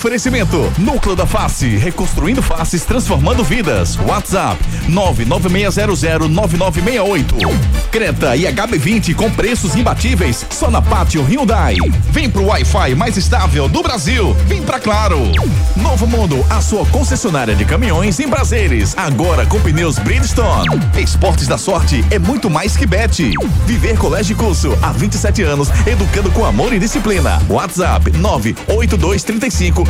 Oferecimento Núcleo da Face, reconstruindo faces, transformando vidas. WhatsApp 996009968. Creta e HB20 com preços imbatíveis só na Pátio Hyundai. Vem pro Wi-Fi mais estável do Brasil. Vem pra Claro. Novo Mundo, a sua concessionária de caminhões em prazeres. Agora com pneus Bridgestone. Esportes da sorte é muito mais que bet. Viver Colégio e Curso há 27 anos, educando com amor e disciplina. WhatsApp 98235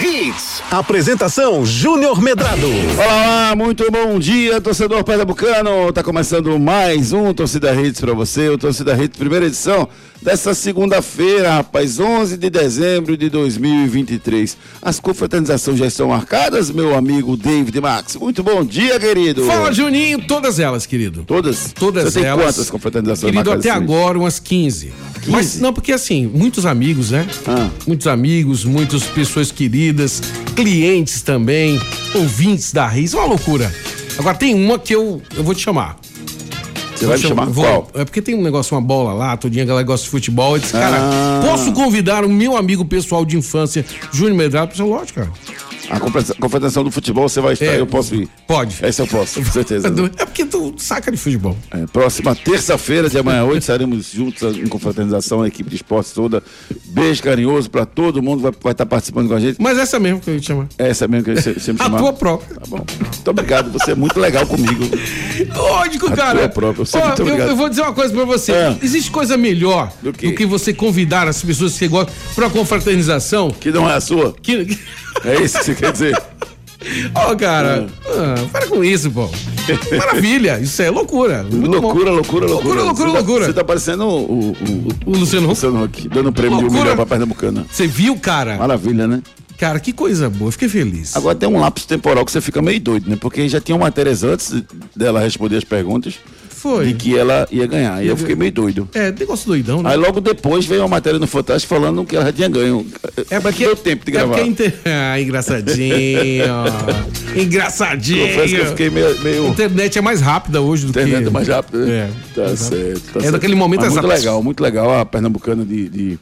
Hits. Apresentação Júnior Medrado. Olá, olá, muito bom dia, torcedor pernambucano. Tá começando mais um Torcida Hits para você, o Torcida Hits primeira edição dessa segunda-feira, rapaz, 11 de dezembro de 2023. As confraternizações já estão marcadas, meu amigo David Max. Muito bom dia, querido. Fala, Juninho, todas elas, querido. Todas? Todas Você tem elas. quantas confraternizações Querido, marcadas? até agora umas 15. Mas não, porque assim, muitos amigos, né? Ah. Muitos amigos, muitas pessoas queridas, clientes também, ouvintes da RIS, uma loucura. Agora tem uma que eu, eu vou te chamar. Você vai me chamar vou- qual? É porque tem um negócio, uma bola lá, todo dia a galera gosta de futebol. Eu disse, cara, Ah. posso convidar o meu amigo pessoal de infância, Júnior Medrado? Eu disse, lógico, cara. A confraternização- do futebol, você vai estar, É, eu posso ir. Pode. Essa eu posso, com certeza. É porque tu saca de futebol. É, próxima terça-feira, de amanhã 8, estaremos juntos em confraternização, a equipe de esportes toda. Beijo carinhoso para todo mundo que vai, vai estar participando com a gente. Mas essa mesmo que eu ia te chamar. É essa mesmo que eu sempre sempre A chamava. tua própria. Tá bom. Muito obrigado, você é muito legal comigo. Lógico, A cara. tua própria, eu sei, Ó, muito eu, eu vou dizer uma coisa pra você. É. Existe coisa melhor Do do quê? que, você convidar as pessoas que você gosta pra confraternização. Que não é a sua. Que... É isso que você quer dizer? Ó, cara, ah, para com isso, pô. Maravilha, isso é loucura. Loucura, loucura, loucura. Loucura, loucura, Você tá- loucura. Você tá parecendo o, o, o, O Luciano o Huck. Luciano Huck, dando prêmio de um Loucura. milhão pra Pernambucana. Você viu, cara? Maravilha, né? Cara, que coisa boa. Fiquei feliz. Agora tem um lapso temporal que você fica meio doido, né? Porque já tinham matérias antes dela responder as perguntas Foi. de que ela ia ganhar. E eu fiquei meio doido. É, negócio doidão, né? Aí logo depois veio uma matéria no Fantástico falando que ela já tinha ganho. É porque deu tempo de É gravar. porque inter... Ah, engraçadinho. engraçadinho. Confesso que eu fiquei meio. meio... A internet é mais rápida hoje do Internet que. é mais rápido, né? É. Tá certo. Tá certo. daquele momento Mas Muito exato. legal, muito legal a pernambucana de. de,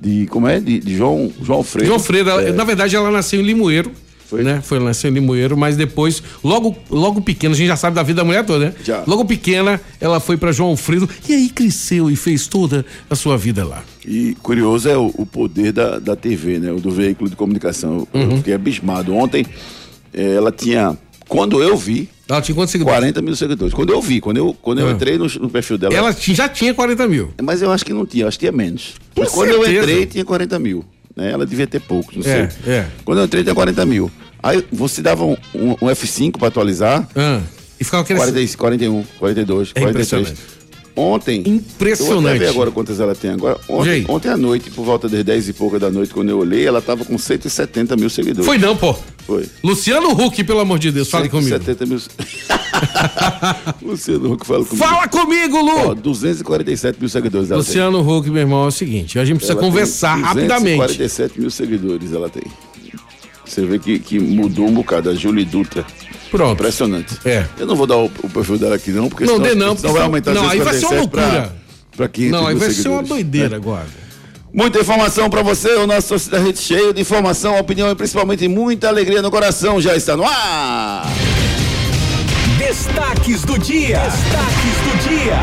de- como é? De, de João, João Alfredo. João Freire, É. na verdade, ela nasceu em Limoeiro. Foi? Né? Foi, ela nasceu em Limoeiro, mas depois, logo, logo pequena, a gente já sabe da vida da mulher toda, né? Já. Logo pequena, ela foi pra João Alfredo e aí cresceu e fez toda a sua vida lá. E curioso é o, o poder da, da TV, né? O do veículo de comunicação. Eu, Uhum. eu fiquei abismado. Ontem eh, ela tinha. Quando eu vi, Ela tinha quantos seguidores? 40 mil seguidores. Quando eu vi, quando eu, quando eu Ah. entrei no, no perfil dela. Ela já tinha 40 mil. Mas eu acho que não tinha, acho que tinha menos. Com Mas quando eu certeza. entrei, tinha 40 mil. Né? Ela devia ter poucos, não É, sei. é. Quando eu entrei, tinha 40 mil. Aí você dava um, um- um F5 para atualizar. Ah, e ficava crescendo. 40, 41, 42, É 43. Ontem. Impressionante. Eu vou agora quantas ela tem agora. Ontem, ontem à noite, por volta das 10 e pouca da noite, quando eu olhei, ela tava com 170 mil seguidores. Foi não, pô. Foi. Luciano Huck, pelo amor de Deus, fale comigo. 170 mil. Luciano Huck fala comigo. Fala comigo, Ó, Lu! 247 mil seguidores Luciano Huck, meu irmão, é o seguinte, a gente tem. precisa Ela conversar tem rapidamente. 247 mil seguidores ela tem. Você vê que, que mudou um bocado. A Julie Dutra. Pronto. Impressionante. É. Eu não vou dar o, o perfil dela aqui, não, porque Não, senão, dê não, senão vai aumentar não, aí vai ser uma 247 pra- loucura. Pra 500 Não, aí vai ser uma doideira É. agora. Muita informação pra você, o nosso Torcida Rede cheio de informação, opinião e principalmente muita alegria no coração já está no ar. Destaques do dia. Destaques do dia.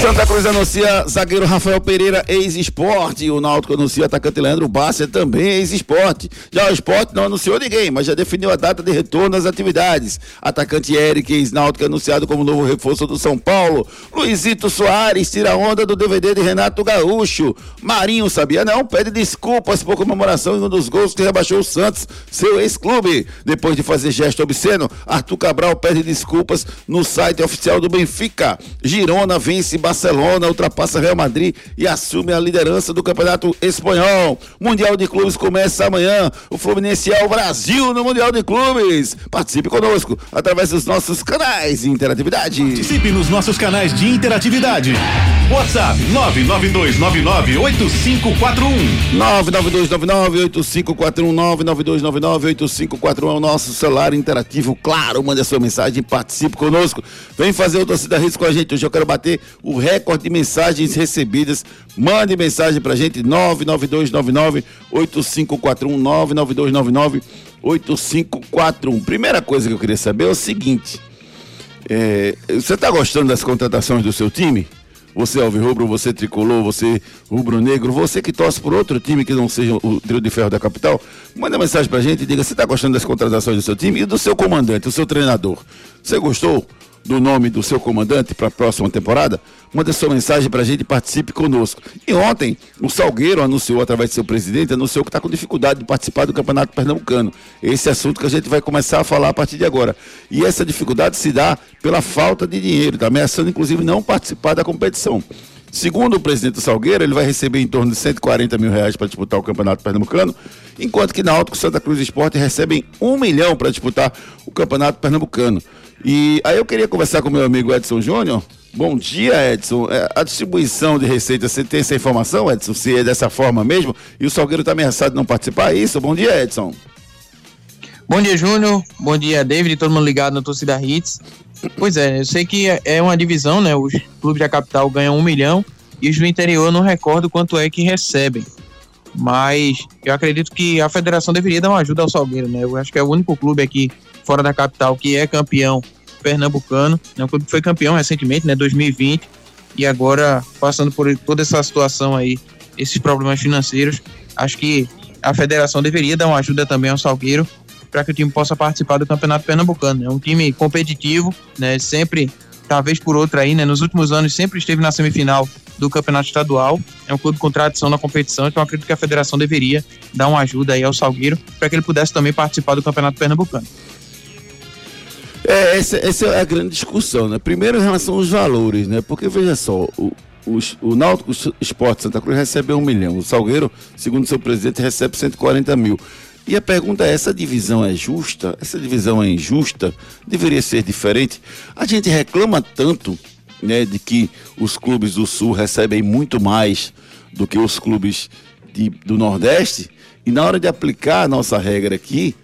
Santa Cruz anuncia zagueiro Rafael Pereira, ex-esporte. O Náutico anuncia atacante Leandro Basser, também ex-esporte. Já o esporte não anunciou ninguém, mas já definiu a data de retorno às atividades. Atacante Eric, ex-Náutico, anunciado como novo reforço do São Paulo. Luizito Soares tira onda do DVD de Renato Gaúcho. Marinho, sabia não, pede desculpas por comemoração em um dos gols que rebaixou o Santos, seu ex-clube. Depois de fazer gesto obsceno, Arthur Cabral pede desculpas no site oficial do Benfica. Girona vence Barcelona, ultrapassa Real Madrid e assume a liderança do Campeonato Espanhol. Mundial de Clubes começa amanhã. O Fluminense é o Brasil no Mundial de Clubes. Participe conosco através dos nossos canais de interatividade. Participe nos nossos canais de interatividade. WhatsApp 992998541. 992998541 é o nosso celular interativo. Claro, mande a sua mensagem, participe conosco. Vem fazer o Torcida Risco com a gente. Hoje eu quero bater o recorde de mensagens recebidas. Mande mensagem pra gente, 992998541 992998541. Primeira coisa que eu queria saber é o seguinte: é, você está gostando das contratações do seu time? Você alvirrubro, você tricolor, você rubro-negro, você que torce por outro time que não seja o trio de ferro da capital, manda mensagem pra gente e diga se está gostando das contratações do seu time e do seu comandante, do seu treinador. Você gostou? do nome do seu comandante para a próxima temporada, manda sua mensagem para a gente e participe conosco. E ontem, o Salgueiro anunciou, através do seu presidente, anunciou que está com dificuldade de participar do Campeonato Pernambucano. Esse assunto que a gente vai começar a falar a partir de agora. E essa dificuldade se dá pela falta de dinheiro, está ameaçando, inclusive, não participar da competição. Segundo o presidente do Salgueiro, ele vai receber em torno de 140 mil reais para disputar o Campeonato Pernambucano, enquanto que Náutico Santa Cruz Esporte recebem um milhão para disputar o Campeonato Pernambucano. E aí eu queria conversar com meu amigo Edson Júnior. Bom dia, Edson. É, a distribuição de receitas, você tem essa informação, Edson? Se é dessa forma mesmo? E o Salgueiro está ameaçado de não participar? É isso? Bom dia, Edson. Bom dia, Júnior. Bom dia, David. Todo mundo ligado no Torcida Hits. Pois é, eu sei que é uma divisão, né? Os clubes da capital ganham um milhão e os do interior não recordo quanto é que recebem. Mas eu acredito que a federação deveria dar uma ajuda ao Salgueiro, né? Eu acho que é o único clube aqui fora da capital que é campeão pernambucano, né? Um clube que foi campeão recentemente, né? 2020 e agora passando por toda essa situação aí, esses problemas financeiros, acho que a federação deveria dar uma ajuda também ao Salgueiro para que o time possa participar do Campeonato Pernambucano. É um time competitivo, né? Sempre, talvez por outra aí, né? Nos últimos anos sempre esteve na semifinal do campeonato estadual. É um clube com tradição na competição, então acredito que a federação deveria dar uma ajuda aí ao Salgueiro para que ele pudesse também participar do campeonato pernambucano. É, essa, essa é a grande discussão, né? Primeiro em relação aos valores, né? Porque veja só, o, o, o Náutico Esporte Santa Cruz recebe um milhão, o Salgueiro, segundo seu presidente, recebe 140 mil. E a pergunta é: essa divisão é justa? Essa divisão é injusta? Deveria ser diferente? A gente reclama tanto né, de que os clubes do Sul recebem muito mais do que os clubes de, do Nordeste, e na hora de aplicar a nossa regra aqui,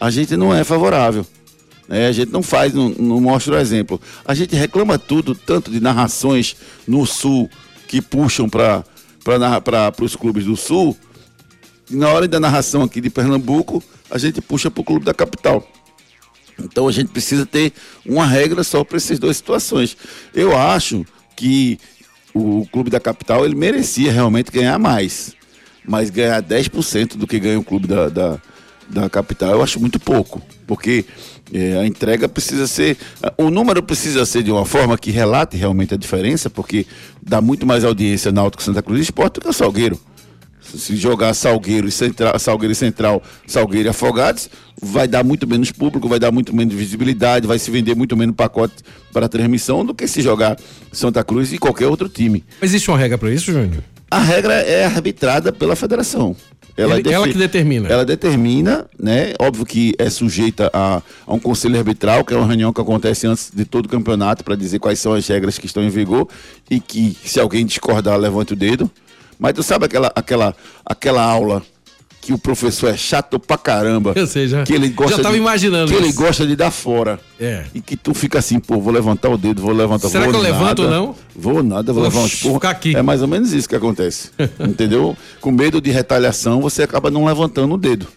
a gente não é favorável. Né? A gente não faz, não, não mostra o exemplo. A gente reclama tudo, tanto de narrações no Sul que puxam para os clubes do Sul, e na hora da narração aqui de Pernambuco, a gente puxa para o clube da capital. Então a gente precisa ter uma regra só para essas duas situações. Eu acho que o clube da capital ele merecia realmente ganhar mais. Mas ganhar 10% do que ganha o clube da, da, da, capital eu acho muito pouco. Porque é, a entrega precisa ser. O número precisa ser de uma forma que relate realmente a diferença, porque dá muito mais audiência na Auto Santa Cruz Esporte do que o Salgueiro se jogar Salgueiro e Central, Salgueiro e Central, Salgueiro e Afogados, vai dar muito menos público, vai dar muito menos visibilidade, vai se vender muito menos pacote para transmissão do que se jogar Santa Cruz e qualquer outro time. Mas existe uma regra para isso, Júnior? A regra é arbitrada pela federação. Ela, Ele, ela que determina. Ela determina, né? Óbvio que é sujeita a, a, um conselho arbitral, que é uma reunião que acontece antes de todo o campeonato para dizer quais são as regras que estão em vigor e que se alguém discordar, levante o dedo. Mas tu sabe aquela, aquela, aquela aula que o professor é chato pra caramba. Eu sei, já. Que ele gosta já tava de, imaginando Que isso. ele gosta de dar fora. É. E que tu fica assim, pô, vou levantar o dedo, vou levantar Será vou que eu nada, levanto ou não? Vou nada, vou Vou levar uns porra. ficar aqui. É mais ou menos isso que acontece. entendeu? Com medo de retaliação, você acaba não levantando o dedo.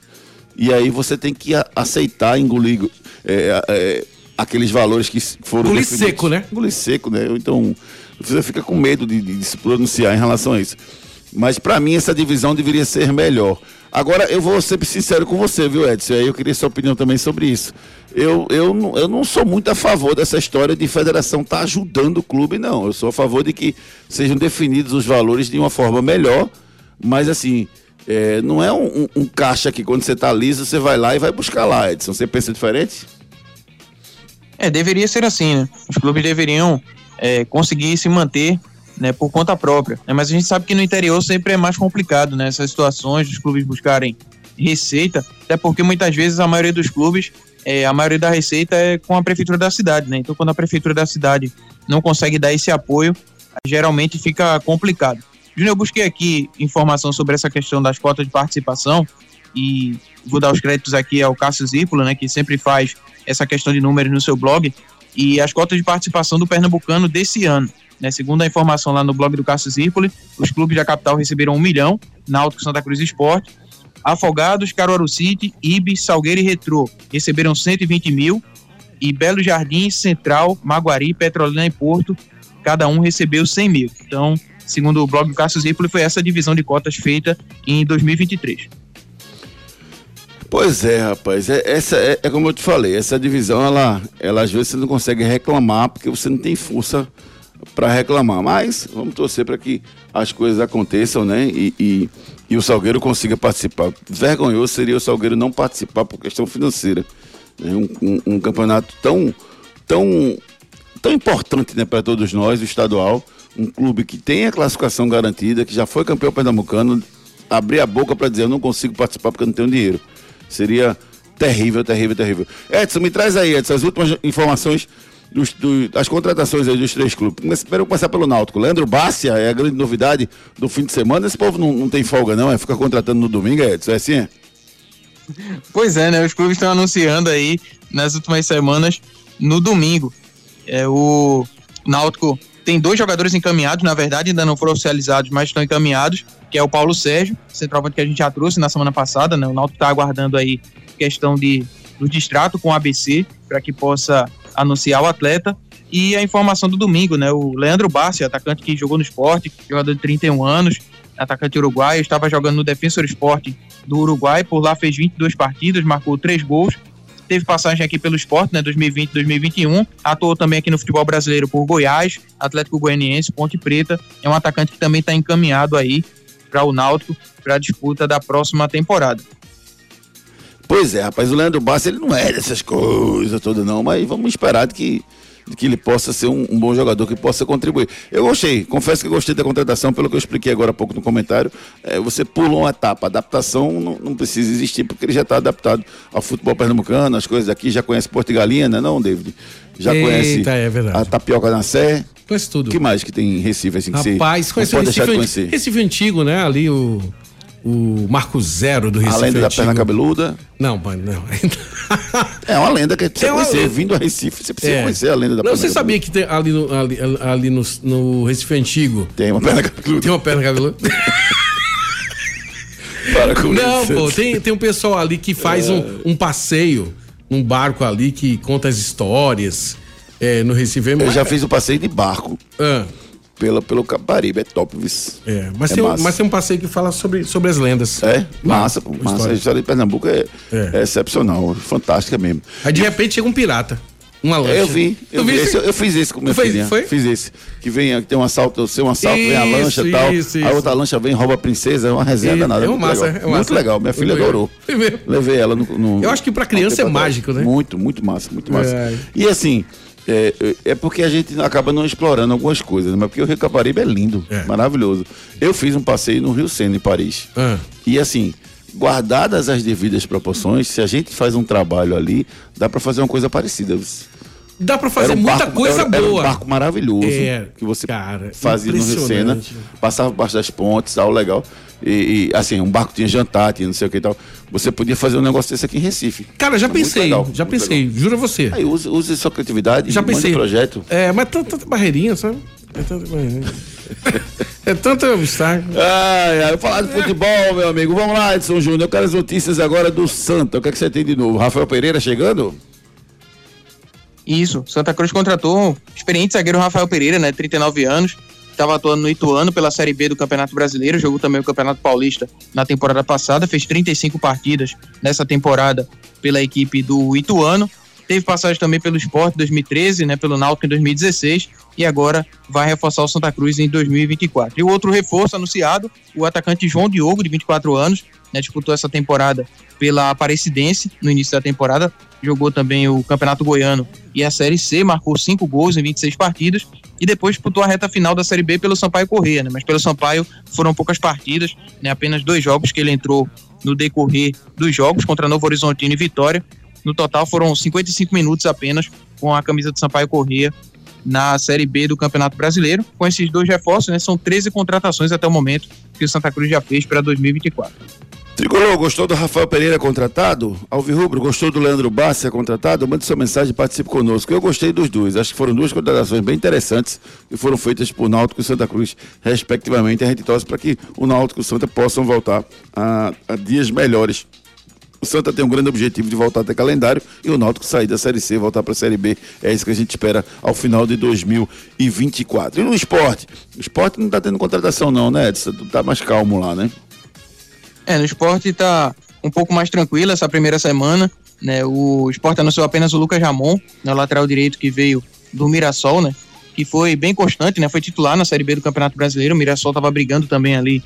E aí você tem que aceitar, engolir é, é, aqueles valores que foram. Engolir seco, né? Engolir seco, né? Então, você fica com medo de, de, de se pronunciar em relação a isso. Mas para mim essa divisão deveria ser melhor. Agora eu vou ser sincero com você, viu, Edson? Aí eu queria sua opinião também sobre isso. Eu, eu, eu não sou muito a favor dessa história de federação estar tá ajudando o clube, não. Eu sou a favor de que sejam definidos os valores de uma forma melhor, mas assim, é, não é um, um, um, caixa que quando você está liso, você vai lá e vai buscar lá, Edson. Você pensa diferente? É, deveria ser assim, né? Os clubes deveriam é, conseguir se manter né, por conta própria. Né? Mas a gente sabe que no interior sempre é mais complicado, né? Essas situações dos clubes buscarem receita, até porque muitas vezes a maioria dos clubes, é, a maioria da receita é com a prefeitura da cidade, né? Então quando a prefeitura da cidade não consegue dar esse apoio, geralmente fica complicado. Júnior, eu busquei aqui informação sobre essa questão das cotas de participação e vou dar os créditos aqui ao Cássio Zípolo, né, que sempre faz essa questão de números no seu blog, e as cotas de participação do Pernambucano desse ano. Né, segundo a informação lá no blog do Cássio Zirpoli, os clubes da capital receberam um milhão, Náutico, Santa Cruz Esporte, Afogados, Caruaru City, Ibis, Salgueiro e Retrô receberam 120 mil, e Belo Jardim, Central, Maguari, Petrolina e Porto, cada um recebeu 100 mil. Então, segundo o blog do Cássio Zirpoli, foi essa divisão de cotas feita em 2023. Pois é, rapaz. É, essa é, é, como eu te falei, essa divisão, ela, ela às vezes você não consegue reclamar porque você não tem força para reclamar. Mas vamos torcer para que as coisas aconteçam, né? E, e, e, o Salgueiro consiga participar. Vergonhoso seria o Salgueiro não participar por questão financeira. Né? Um, um, um campeonato tão, tão, tão importante né, para todos nós, o estadual. Um clube que tem a classificação garantida, que já foi campeão pernambucano, abrir a boca para dizer eu não consigo participar porque eu não tenho dinheiro. Seria terrível, terrível, terrível. Edson, me traz aí, Edson, as últimas informações dos, do, das contratações aí dos três clubes. Primeiro começar pelo Náutico. Leandro Bárcia é a grande novidade do fim de semana. Esse povo não, não tem folga, não, é ficar contratando no domingo, Edson, é assim? É? Pois é, né? Os clubes estão anunciando aí nas últimas semanas no domingo. É, o Náutico tem dois jogadores encaminhados, na verdade, ainda não foram oficializados, mas estão encaminhados, que é o Paulo Sérgio, centroavante que a gente já trouxe na semana passada, né? O Náutico está aguardando aí questão de, do distrato com o ABC, para que possa anunciar o atleta. E a informação do domingo, né? O Leandro Bassi, atacante que jogou no esporte, jogador de 31 anos, atacante uruguaio, estava jogando no Defensor Esporte do Uruguai, por lá fez 22 partidas, marcou 3 gols teve passagem aqui pelo esporte, né, 2020, 2021, atuou também aqui no futebol brasileiro por Goiás, Atlético Goianiense, Ponte Preta, é um atacante que também está encaminhado aí para o Náutico para a disputa da próxima temporada. Pois é, rapaz, o Leandro Bassi ele não é dessas coisas todas não, mas vamos esperar que que ele possa ser um, um, bom jogador, que possa contribuir. Eu gostei, confesso que eu gostei da contratação, pelo que eu expliquei agora há pouco no comentário. É, você pulou uma etapa, adaptação não, não, precisa existir, porque ele já está adaptado ao futebol pernambucano, as coisas aqui, já conhece Porto Galinha, né, não, David? Já Eita, conhece é a tapioca na Sé. Conhece tudo. O que mais que tem em Recife, assim, que Rapaz, você conhece pode Recife, deixar de conhecer? Recife antigo, né, ali o o Marco Zero do Recife. A lenda da perna cabeluda. Não, mano, não. é uma lenda que você uma... conhecer. Vindo a Recife, você precisa é. conhecer a lenda da não, perna Você sabia que tem ali, no, ali, ali no, no Recife Antigo. Tem uma perna cabeluda. Tem uma perna cabeluda. Para com Não, isso. pô, tem, tem um pessoal ali que faz é. um, um passeio, um barco ali que conta as histórias. É, no Recife. Eu já fiz o um passeio de barco. Ah pela, pelo Caparibe, é top, vis. É, mas, é tem um, mas tem um passeio que fala sobre, sobre as lendas. É, massa, massa. A história de Pernambuco é, é. é excepcional, fantástica mesmo. Aí de repente chega um pirata. Uma lancha. Eu vi, eu, vi esse, eu fiz esse com filha. Foi? Fiz esse. Que vem, que tem um assalto, seu um assalto, isso, vem a lancha e tal. Isso, a outra lancha vem, rouba a princesa, é uma resenha isso, danada. É, muito, massa, legal. É muito legal. Minha filha adorou. Levei ela no, no, Eu acho que pra criança é mágico, né? Muito, muito massa, muito massa. É. E assim, é, é porque a gente acaba não explorando algumas coisas, mas porque o Rio Caparibe é lindo, é. maravilhoso. Eu fiz um passeio no Rio Sena, em Paris. Ah. E assim, guardadas as devidas proporções, se a gente faz um trabalho ali, dá para fazer uma coisa parecida. Dá para fazer um muita barco, coisa era, boa. Era um barco maravilhoso é, que você cara, fazia no Rio Sena, passava por baixo das pontes, algo legal. E, e, assim, um barco tinha jantar, tinha não sei o que e tal. Você podia fazer um negócio desse aqui em Recife. Cara, já é pensei, legal, já pensei, legal. juro a você. Aí use, use sua criatividade, já pensei. projeto. É, mas tanta, tanta barreirinha, sabe? É tanta barreirinha. é tanto obstáculo. Ai, ai, falar de futebol, meu amigo. Vamos lá, Edson Júnior. Eu quero as notícias agora do Santa. O que é que você tem de novo? Rafael Pereira chegando? Isso. Santa Cruz contratou experiente zagueiro Rafael Pereira, né? 39 anos estava atuando no Ituano pela Série B do Campeonato Brasileiro, jogou também o Campeonato Paulista na temporada passada, fez 35 partidas nessa temporada pela equipe do Ituano. Teve passagem também pelo Sport em 2013, né, pelo Náutico em 2016 e agora vai reforçar o Santa Cruz em 2024. E o outro reforço anunciado, o atacante João Diogo, de 24 anos, né, disputou essa temporada pela Aparecidense no início da temporada, jogou também o Campeonato Goiano e a Série C, marcou cinco gols em 26 partidas e depois disputou a reta final da Série B pelo Sampaio Corrêa, né? Mas pelo Sampaio foram poucas partidas, né? Apenas dois jogos que ele entrou no decorrer dos jogos contra Novo Horizontino e Vitória. No total foram 55 minutos apenas com a camisa do Sampaio Corrêa na Série B do Campeonato Brasileiro. Com esses dois reforços, né, são 13 contratações até o momento que o Santa Cruz já fez para 2024. Tricolor, gostou do Rafael Pereira contratado? Alvirrubro, gostou do Leandro Bassi contratado? Mande sua mensagem e participe conosco. Eu gostei dos dois. Acho que foram duas contratações bem interessantes que foram feitas por Náutico e Santa Cruz, respectivamente. A gente torce para que o Náutico e o Santa possam voltar a, a dias melhores o Santa tem um grande objetivo de voltar até calendário e o Náutico sair da Série C, voltar para a Série B. É isso que a gente espera ao final de 2024. E no esporte? O esporte não está tendo contratação, não, né, Edson? Tá mais calmo lá, né? É, no esporte está um pouco mais tranquilo essa primeira semana. Né? O esporte anunciou apenas o Lucas Ramon, né, o lateral direito que veio do Mirassol, né? Que foi bem constante, né? Foi titular na Série B do Campeonato Brasileiro. O Mirassol estava brigando também ali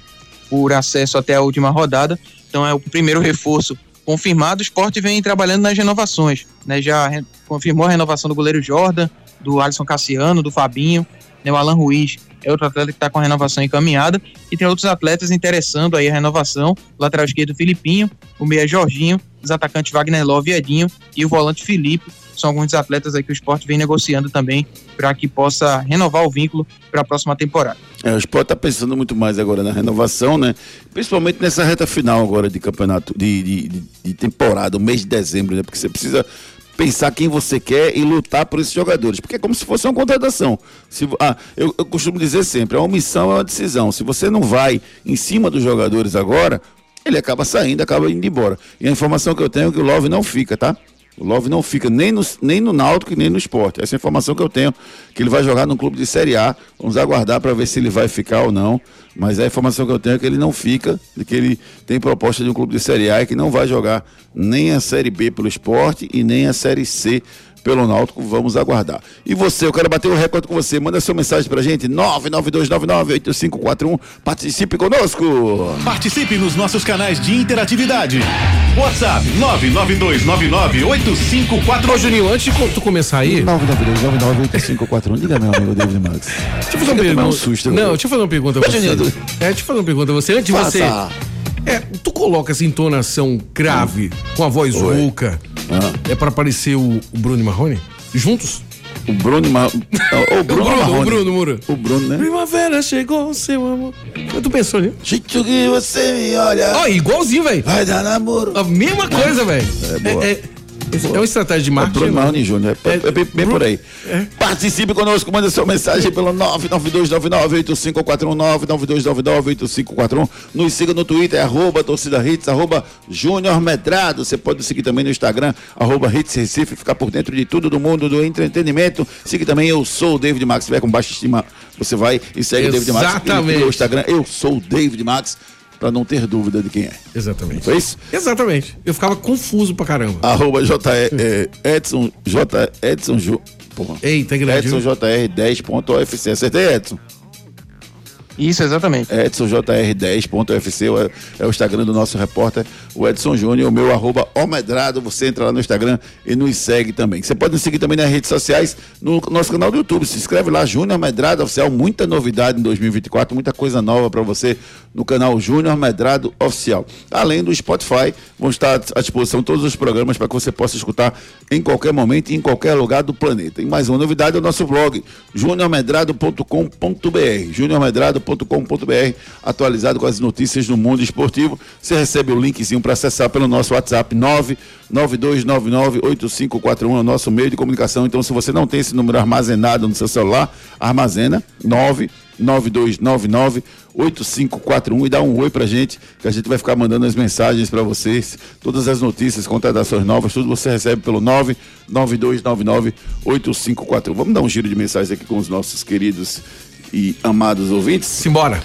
por acesso até a última rodada. Então é o primeiro reforço confirmado, o esporte vem trabalhando nas renovações. Né? Já confirmou a renovação do goleiro Jordan, do Alisson Cassiano, do Fabinho, né? o Alan Ruiz é outro atleta que está com a renovação encaminhada. E tem outros atletas interessando aí a renovação: o lateral esquerdo Filipinho, o meia Jorginho, os atacantes Wagner Love e Edinho e o volante Felipe. São alguns atletas aí que o esporte vem negociando também para que possa renovar o vínculo para a próxima temporada. É, o esporte está pensando muito mais agora na renovação, né? Principalmente nessa reta final agora de campeonato, de, de, de temporada, o mês de dezembro, né? Porque você precisa pensar quem você quer e lutar por esses jogadores, porque é como se fosse uma contratação. Se, ah, eu, eu costumo dizer sempre, a omissão é uma decisão. Se você não vai em cima dos jogadores agora, ele acaba saindo, acaba indo embora. E a informação que eu tenho é que o Love não fica, tá? O Love não fica nem no, nem no Náutico nem no esporte. Essa é a informação que eu tenho, que ele vai jogar num clube de Série A. Vamos aguardar para ver se ele vai ficar ou não. Mas a informação que eu tenho é que ele não fica, de que ele tem proposta de um clube de Série A e que não vai jogar nem a Série B pelo esporte e nem a Série C pelo Náutico, vamos aguardar. E você, eu quero bater o um recorde com você. Manda sua mensagem pra gente, 992998541. Participe conosco. Participe nos nossos canais de interatividade. WhatsApp 992998541. Ô, Juninho, antes de tu começar aí. 992998541. Diga, meu amigo David Max. Deixa eu fazer uma pergunta. Um susto, não, deixa eu fazer uma pergunta pra você. É, deixa eu fazer uma pergunta pra você. Antes de você. É, tu coloca essa entonação grave, com a voz Oi. rouca, ah. é para parecer o, o Bruno Marrone? Juntos? O Bruno, Ma... o Bruno, o Bruno, o Bruno, Mura. O Bruno, né? Primavera chegou, seu amor. Tu pensou ali? Jeito que você me olha. Ó, oh, igualzinho, velho. Vai dar namoro. A mesma coisa, velho. É, é, é uma estratégia de marketing. É Bruno Júnior, é, é, é, bem, bem por aí. É. Participe conosco, manda sua mensagem pelo 992998541, 992998541. Nos siga no Twitter, é arroba torcida hits, arroba Júnior Medrado. Você pode seguir também no Instagram, arroba hits Recife, ficar por dentro de tudo do mundo do entretenimento. Siga também, eu sou o David Max, se tiver com baixa estima, você vai e segue Exatamente. o David Max. No Instagram, eu sou o David Max para não ter dúvida de quem é. Exatamente. Foi isso? Exatamente. Eu ficava confuso pra caramba. Arroba J, é, Edson, J, Edson, Ju, porra. Eita, grande. Edson JR 10.ofc. Acertei, Edson? Isso, exatamente. EdsonJR10.fc é, é o Instagram do nosso repórter, o Edson Júnior, o meu arroba Omedrado. Você entra lá no Instagram e nos segue também. Você pode nos seguir também nas redes sociais, no nosso canal do YouTube. Se inscreve lá, Júnior Medrado Oficial. Muita novidade em 2024, muita coisa nova para você no canal Júnior Medrado Oficial. Além do Spotify, vão estar à disposição todos os programas para que você possa escutar em qualquer momento e em qualquer lugar do planeta. E mais uma novidade é o nosso blog, juniormedrado.com.br. Júnior Medrado com.br atualizado com as notícias do mundo esportivo. Você recebe o linkzinho para acessar pelo nosso WhatsApp 992998541, é o nosso meio de comunicação. Então, se você não tem esse número armazenado no seu celular, armazena 99299 8541 e dá um oi pra gente, que a gente vai ficar mandando as mensagens para vocês, todas as notícias, contratações novas, tudo você recebe pelo 99299 8541. Vamos dar um giro de mensagens aqui com os nossos queridos e amados ouvintes. Simbora.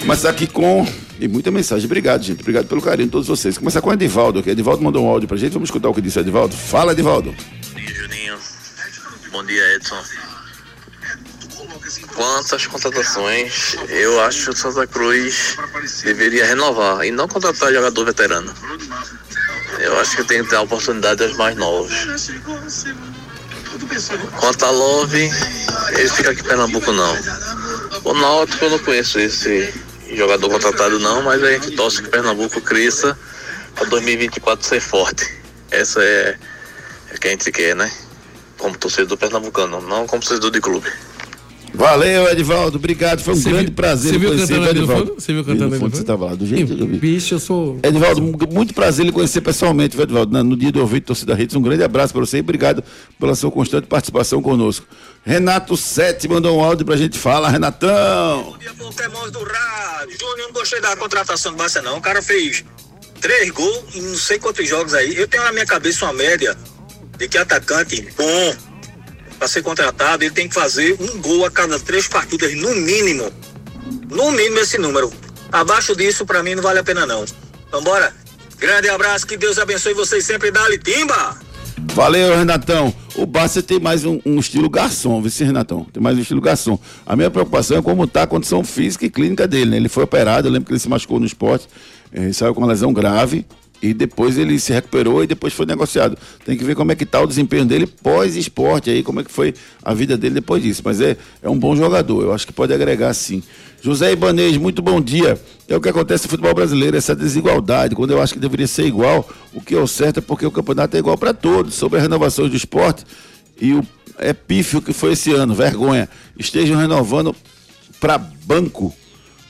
Começar aqui com. E muita mensagem. Obrigado, gente. Obrigado pelo carinho de todos vocês. Começar com o Edivaldo aqui. Edivaldo mandou um áudio pra gente. Vamos escutar o que disse o Edivaldo. Fala, Edivaldo. Bom dia, Juninho. Bom dia, Edson. Quantas contratações eu acho que o Santa Cruz deveria renovar e não contratar jogador veterano. Eu acho que tem que dar oportunidade aos mais novos. Quanto a Love, ele fica aqui em Pernambuco não. O Náutico eu não conheço esse jogador contratado não, mas a gente torce que Pernambuco cresça para 2024 ser forte. Essa é, é que a gente quer, né? Como torcedor pernambucano, não como torcedor de clube. Valeu, Edivaldo. Obrigado. Foi um Você grande viu- prazer você viu cantando o Edivaldo. Você viu cantando fundo, Você estava lá, do jeito que eu vi. Bicho, eu sou. Edivaldo, mu- muito prazer lhe conhecer pessoalmente, viu, Edivaldo, no dia do ouvido Torcida Redes. Um grande abraço para você e obrigado pela sua constante participação conosco. Renato Sete mandou um áudio pra gente. Fala, Renatão. dia, Pokémons do rádio. Júnior, não gostei da contratação do Barça, não. O cara fez três gols em não sei quantos jogos aí. Eu tenho na minha cabeça uma média de que atacante bom para ser contratado, ele tem que fazer um gol a cada três partidas, no mínimo. No mínimo esse número. Abaixo disso, para mim, não vale a pena, não. Vambora. Grande abraço, que Deus abençoe vocês sempre. Dá-lhe timba! Valeu, Renatão. O Barça tem mais um, um estilo garçom, viu, sim, Renatão? Tem mais um estilo garçom. A minha preocupação é como está a condição física e clínica dele, né? Ele foi operado, eu lembro que ele se machucou no esporte, eh, saiu com uma lesão grave e depois ele se recuperou e depois foi negociado. Tem que ver como é que tá o desempenho dele pós-esporte aí, como é que foi a vida dele depois disso. Mas é, é um bom jogador, eu acho que pode agregar sim. José Ibanez, muito bom dia. É o que acontece no futebol brasileiro, essa desigualdade. Quando eu acho que deveria ser igual, o que é o certo é porque o campeonato é igual para todos. Sobre a renovação do esporte e o é pífio que foi esse ano, vergonha. Estejam renovando para banco,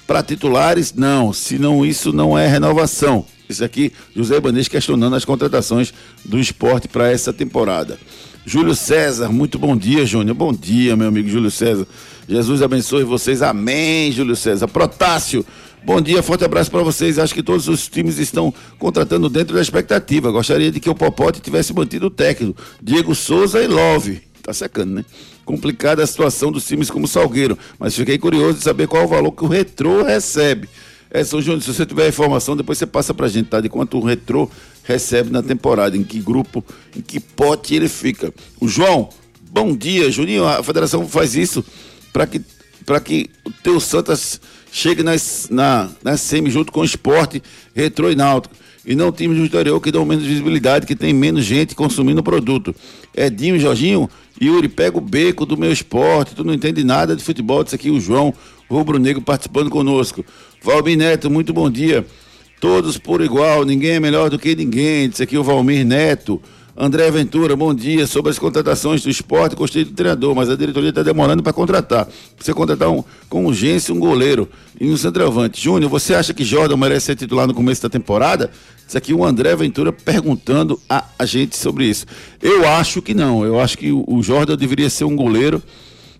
para titulares, não. Senão isso não é renovação. Isso aqui, José Ibanez questionando as contratações do esporte para essa temporada. Júlio César, muito bom dia, Júnior. Bom dia, meu amigo Júlio César. Jesus abençoe vocês. Amém, Júlio César. Protássio, bom dia, forte abraço para vocês. Acho que todos os times estão contratando dentro da expectativa. Gostaria de que o Popote tivesse mantido o técnico. Diego Souza e Love. Tá secando, né? Complicada a situação dos times como Salgueiro, mas fiquei curioso de saber qual o valor que o Retrô recebe. É, São Júnior, se você tiver informação, depois você passa pra gente, tá? De quanto o Retrô recebe na temporada, em que grupo, em que pote ele fica. O João, bom dia, Juninho. A federação faz isso para que, pra que o teu Santos chegue nas, na, na semi junto com o esporte, Retrô e Náutico. E não times do interior que dão menos visibilidade, que tem menos gente consumindo o produto. Edinho Jorginho, Yuri, pega o beco do meu esporte, tu não entende nada de futebol, disse aqui o João Rubro Negro participando conosco. Valmir Neto, muito bom dia. Todos por igual, ninguém é melhor do que ninguém, disse aqui o Valmir Neto. André Ventura, bom dia. Sobre as contratações do esporte, gostei do treinador, mas a diretoria está demorando para contratar. Precisa contratar um, com urgência um goleiro e um centroavante. Júnior, você acha que Jordan merece ser titular no começo da temporada? Isso aqui o André Ventura perguntando a, a gente sobre isso. Eu acho que não. Eu acho que o, o Jordan deveria ser um goleiro,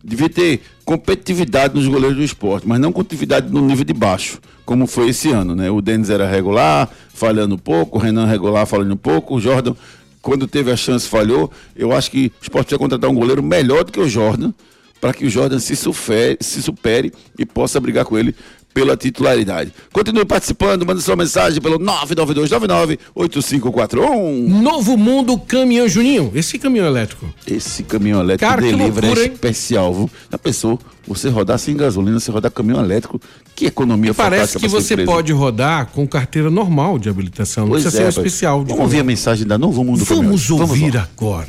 devia ter competitividade nos goleiros do esporte, mas não competitividade no nível de baixo, como foi esse ano, né? O Denis era regular, falhando um pouco, o Renan regular, falhando um pouco, o Jordan quando teve a chance falhou. Eu acho que o esporte precisa contratar um goleiro melhor do que o Jordan, para que o Jordan se, sufere, se supere e possa brigar com ele pela titularidade. Continue participando, manda sua mensagem pelo 992998541. Novo Mundo Caminhão Juninho. Esse caminhão elétrico. Esse caminhão elétrico Cara, delivery loucura, é especial, viu? Já pensou? Você rodar sem gasolina, você rodar caminhão elétrico, que economia Parece fantástica que você empresa. pode rodar com carteira normal de habilitação. Não Pois precisa é, ser um especial. de Vamos ouvir a mensagem da Novo Mundo Vamos Caminhões. ouvir lá. agora.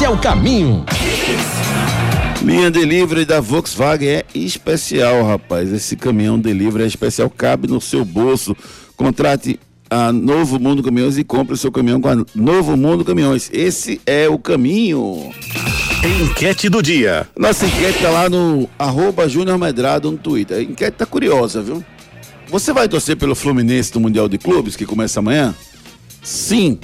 é o caminho. Linha Delivery da Volkswagen é especial, rapaz. Esse caminhão Delivery é especial, cabe no seu bolso. Contrate a Novo Mundo Caminhões e compre o seu caminhão com a Novo Mundo Caminhões. Esse é o caminho. Enquete do dia. Nossa enquete tá lá no arroba Júnior Medrado no Twitter. A enquete tá curiosa, viu? Você vai torcer pelo Fluminense do Mundial de Clubes, que começa amanhã? Sim.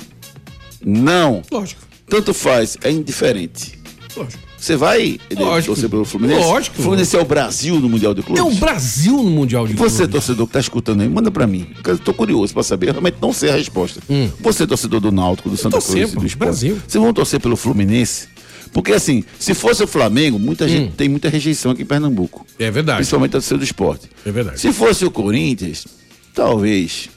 Não. Lógico, Tanto faz, é indiferente. lógico. Você vai Lógico. torcer pelo Fluminense? Lógico. O Fluminense é o Brasil no Mundial de Clubes? É o Brasil no Mundial de Você, Clubes. torcedor que tá escutando aí, manda pra mim. porque Eu tô curioso pra saber. Eu realmente não sei a resposta. Você, torcedor do Náutico, do Santa torcer, Cruz e do Esporte. Brasil. Vocês vão torcer pelo Fluminense? Porque assim, se fosse o Flamengo, muita gente tem muita rejeição aqui em Pernambuco. É verdade. Principalmente a torcida do esporte. É verdade. Se fosse o Corinthians, talvez.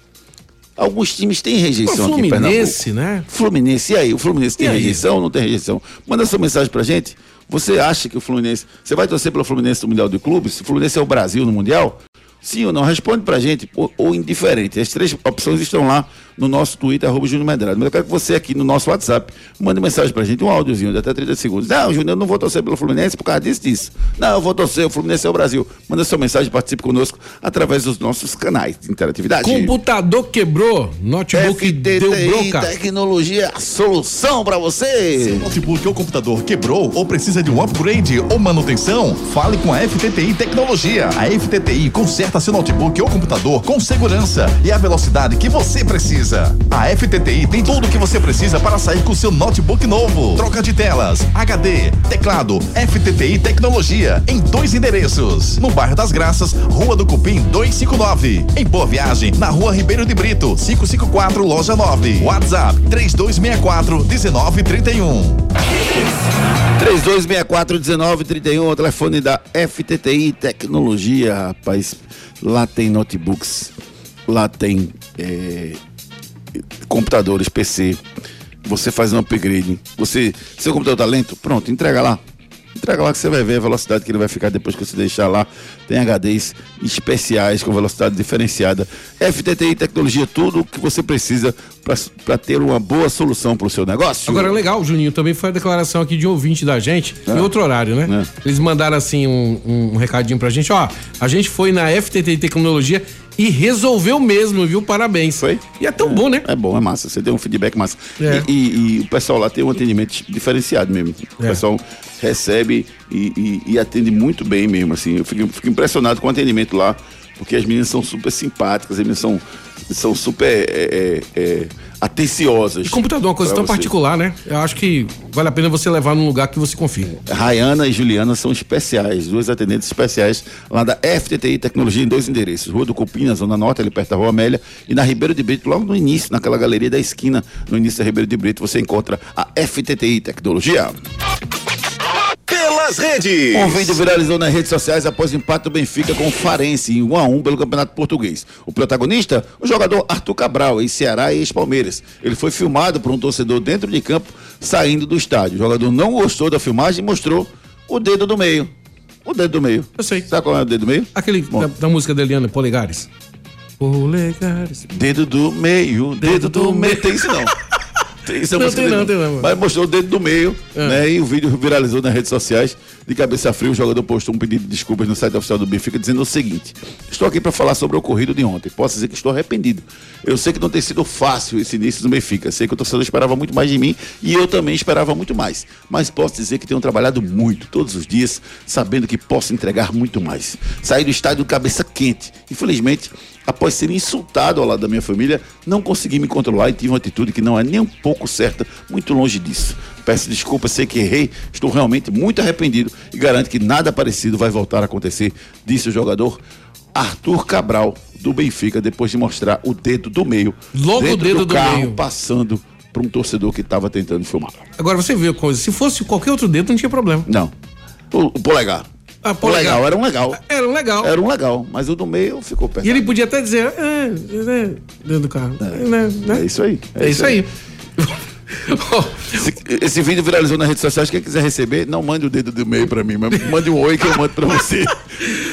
Alguns times têm rejeição O Fluminense, né? Fluminense, e aí? O Fluminense tem rejeição ou não tem rejeição? Manda sua mensagem pra gente. Você acha que o Fluminense. Você vai torcer pelo Fluminense no Mundial de Clubes? Se o Fluminense é o Brasil no Mundial? Sim ou não? Responde pra gente, ou, ou indiferente. As três opções estão lá no nosso Twitter, arroba Júnior Medrado. Mas eu quero que você aqui no nosso WhatsApp mande mensagem pra gente, um áudiozinho de até 30 segundos. Não, Júnior, eu não vou torcer pelo Fluminense por causa disso, disso. Não, eu vou torcer, o Fluminense é o Brasil. Manda sua mensagem, participe conosco através dos nossos canais de interatividade. Computador quebrou, notebook deu FTTI bronca. Tecnologia, a solução pra você. Seu notebook ou computador quebrou ou precisa de um upgrade ou manutenção? Fale com a FTTI Tecnologia. A FTTI conserta seu notebook ou computador com segurança e a velocidade que você precisa. A FTTI tem tudo o que você precisa para sair com seu notebook novo. Troca de telas, HD, teclado, FTTI Tecnologia em dois endereços. No bairro das Graças, Rua do Cupim 259. Em Boa Viagem, na Rua Ribeiro de Brito, 554 Loja 9. WhatsApp 3264 1931. 32641931, o telefone da FTTI Tecnologia, rapaz. Lá tem notebooks, lá tem é, computadores, PC. Você faz um upgrade. Você, seu computador tá lento? Pronto, entrega lá. Entrega lá que você vai ver a velocidade que ele vai ficar depois que você deixar lá. Tem HDs especiais com velocidade diferenciada. FTTI Tecnologia, tudo o que você precisa para ter uma boa solução para o seu negócio. Agora, legal, Juninho, também foi a declaração aqui de ouvinte da gente, É. em outro horário, né? Eles mandaram assim um, um recadinho pra gente, ó, a gente foi na FTT Tecnologia e resolveu mesmo, viu? Parabéns. Foi? E é tão bom, né? É bom, é massa. Você tem um feedback massa. É. E, e- e o pessoal lá tem um atendimento diferenciado mesmo. O É. pessoal recebe e, e- e atende muito bem mesmo. Assim. Eu fico, fico impressionado com o atendimento lá, porque as meninas são super simpáticas, as meninas são, são super é, é, é, atenciosas. E computador é uma coisa tão você. particular, né? Eu acho que vale a pena você levar num lugar que você confie. Rayana e Juliana são especiais, duas atendentes especiais lá da FTTI Tecnologia em dois endereços. Rua do Cupim, na Zona Norte, ali perto da Rua Amélia, e na Ribeiro de Brito, logo no início, naquela galeria da esquina, no início da Ribeiro de Brito, você encontra a FTTI Tecnologia. Pelas redes. Um vídeo viralizou nas redes sociais após o empate do Benfica com o Farense em 1 a 1 pelo Campeonato Português. O protagonista, o jogador Arthur Cabral, ex-Ceará e ex-Palmeiras. Ele foi filmado por um torcedor dentro de campo, saindo do estádio. O jogador não gostou da filmagem e mostrou o dedo do meio. O dedo do meio. Eu sei. Sabe qual é o dedo do meio? Aquele da, da música da Eliana, Polegares. Polegares. Dedo do meio, dedo do meio. Tem isso não. Isso é Não, música tem não, tem não. Mas mostrou o dedo do meio, É. né? E o vídeo viralizou nas redes sociais. De cabeça fria, o jogador postou um pedido de desculpas no site oficial do Benfica, dizendo o seguinte: Estou aqui para falar sobre o ocorrido de ontem. Posso dizer que estou arrependido. Eu sei que não tem sido fácil esse início do Benfica. Sei que o torcedor esperava muito mais de mim e eu também esperava muito mais. Mas posso dizer que tenho trabalhado muito, todos os dias, sabendo que posso entregar muito mais. Saí do estádio cabeça quente. Infelizmente, após ser insultado ao lado da minha família, não consegui me controlar e tive uma atitude que não é nem um pouco certa, muito longe disso. Peço desculpas, sei que errei, estou realmente muito arrependido e garanto que nada parecido vai voltar a acontecer, disse o jogador Arthur Cabral, do Benfica, depois de mostrar o dedo do meio. Logo o dedo do, do carro, meio. passando para um torcedor que estava tentando filmar. Agora você vê a coisa, se fosse qualquer outro dedo, não tinha problema. Não. O, o polegar. Ah, O polegar. legal, era um legal. Era um legal. Era um legal, mas o do meio ficou perto. E ele podia até dizer, é, é, dentro do carro. É, né, né? É isso aí. É, isso aí. Esse, esse vídeo viralizou nas redes sociais. Quem quiser receber, não mande o dedo do meio pra mim, mas mande um oi que eu mando pra você.